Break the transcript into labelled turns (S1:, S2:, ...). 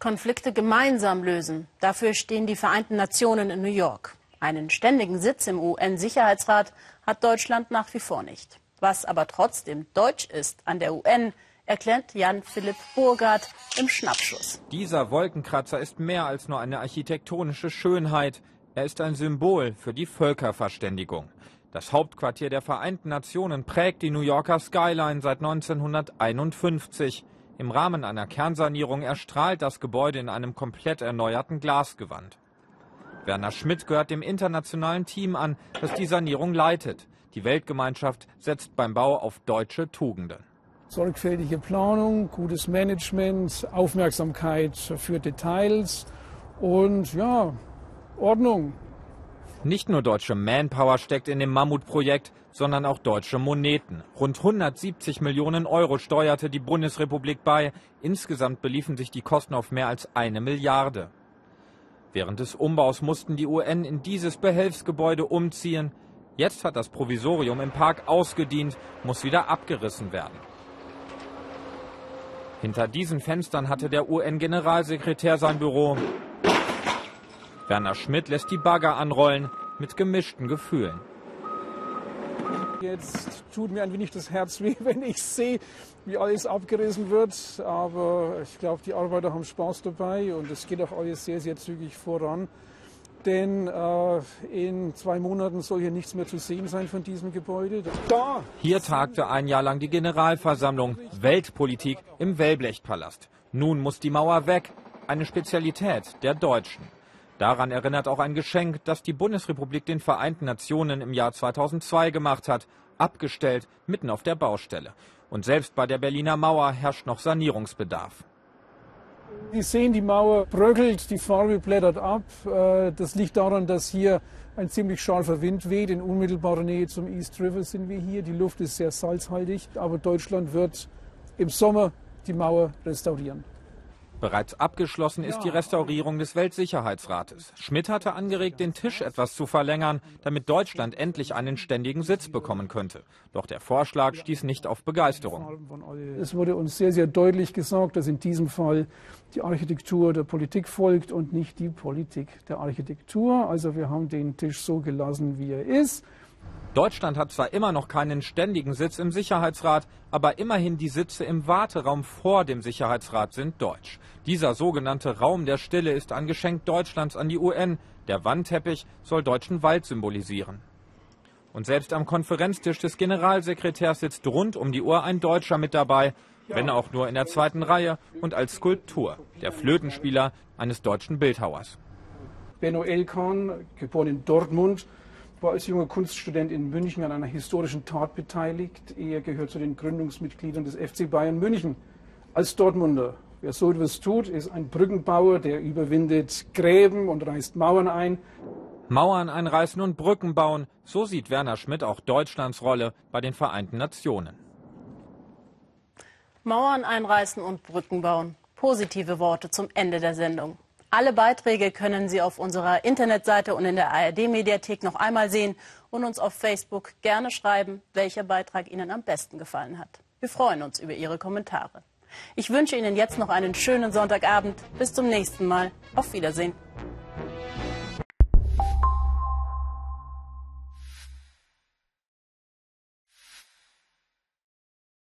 S1: Konflikte gemeinsam lösen. Dafür stehen die Vereinten Nationen in New York. Einen ständigen Sitz im UN-Sicherheitsrat hat Deutschland nach wie vor nicht. Was aber trotzdem deutsch ist an der UN, erklärt Jan-Philipp Burgard im Schnappschuss.
S2: Dieser Wolkenkratzer ist mehr als nur eine architektonische Schönheit. Er ist ein Symbol für die Völkerverständigung. Das Hauptquartier der Vereinten Nationen prägt die New Yorker Skyline seit 1951. Im Rahmen einer Kernsanierung erstrahlt das Gebäude in einem komplett erneuerten Glasgewand. Werner Schmidt gehört dem internationalen Team an, das die Sanierung leitet. Die Weltgemeinschaft setzt beim Bau auf deutsche Tugenden.
S3: Sorgfältige Planung, gutes Management, Aufmerksamkeit für Details und ja, Ordnung.
S2: Nicht nur deutsche Manpower steckt in dem Mammutprojekt, sondern auch deutsche Moneten. Rund 170 Millionen Euro steuerte die Bundesrepublik bei. Insgesamt beliefen sich die Kosten auf mehr als eine Milliarde. Während des Umbaus mussten die UN in dieses Behelfsgebäude umziehen. Jetzt hat das Provisorium im Park ausgedient, muss wieder abgerissen werden. Hinter diesen Fenstern hatte der UN-Generalsekretär sein Büro. Werner Schmidt lässt die Bagger anrollen mit gemischten Gefühlen.
S3: Jetzt tut mir ein wenig das Herz weh, wenn ich sehe, wie alles abgerissen wird. Aber ich glaube, die Arbeiter haben Spaß dabei und es geht auch alles sehr, sehr zügig voran. Denn äh, in zwei Monaten soll hier nichts mehr zu sehen sein von diesem Gebäude.
S2: Da! Hier tagte ein Jahr lang die Generalversammlung Weltpolitik im Wellblechtpalast. Nun muss die Mauer weg. Eine Spezialität der Deutschen. Daran erinnert auch ein Geschenk, das die Bundesrepublik den Vereinten Nationen im Jahr 2002 gemacht hat, abgestellt mitten auf der Baustelle. Und selbst bei der Berliner Mauer herrscht noch Sanierungsbedarf.
S3: Sie sehen, die Mauer bröckelt, die Farbe blättert ab. Äh, das liegt daran, dass hier ein ziemlich scharfer Wind weht. In unmittelbarer Nähe zum East River sind wir hier. Die Luft ist sehr salzhaltig, aber Deutschland wird im Sommer die Mauer restaurieren.
S2: Bereits abgeschlossen ist die Restaurierung des Weltsicherheitsrates. Schmidt hatte angeregt, den Tisch etwas zu verlängern, damit Deutschland endlich einen ständigen Sitz bekommen könnte. Doch der Vorschlag stieß nicht auf Begeisterung.
S3: Es wurde uns sehr, sehr deutlich gesagt, dass in diesem Fall die Architektur der Politik folgt und nicht die Politik der Architektur. Also wir haben den Tisch so gelassen, wie er ist.
S2: Deutschland hat zwar immer noch keinen ständigen Sitz im Sicherheitsrat, aber immerhin die Sitze im Warteraum vor dem Sicherheitsrat sind deutsch. Dieser sogenannte Raum der Stille ist ein Geschenk Deutschlands an die UN. Der Wandteppich soll deutschen Wald symbolisieren. Und selbst am Konferenztisch des Generalsekretärs sitzt rund um die Uhr ein Deutscher mit dabei, wenn auch nur in der zweiten Reihe und als Skulptur, der Flötenspieler eines deutschen Bildhauers.
S3: Benno Elkan, geboren in Dortmund, war als junger Kunststudent in München an einer historischen Tat beteiligt. Er gehört zu den Gründungsmitgliedern des FC Bayern München. Als Dortmunder, wer so etwas tut, ist ein Brückenbauer, der überwindet Gräben und reißt Mauern ein.
S2: Mauern einreißen und Brücken bauen, so sieht Werner Schmidt auch Deutschlands Rolle bei den Vereinten Nationen.
S1: Mauern einreißen und Brücken bauen. Positive Worte zum Ende der Sendung. Alle Beiträge können Sie auf unserer Internetseite und in der ARD-Mediathek noch einmal sehen und uns auf Facebook gerne schreiben, welcher Beitrag Ihnen am besten gefallen hat. Wir freuen uns über Ihre Kommentare. Ich wünsche Ihnen jetzt noch einen schönen Sonntagabend. Bis zum nächsten Mal. Auf Wiedersehen.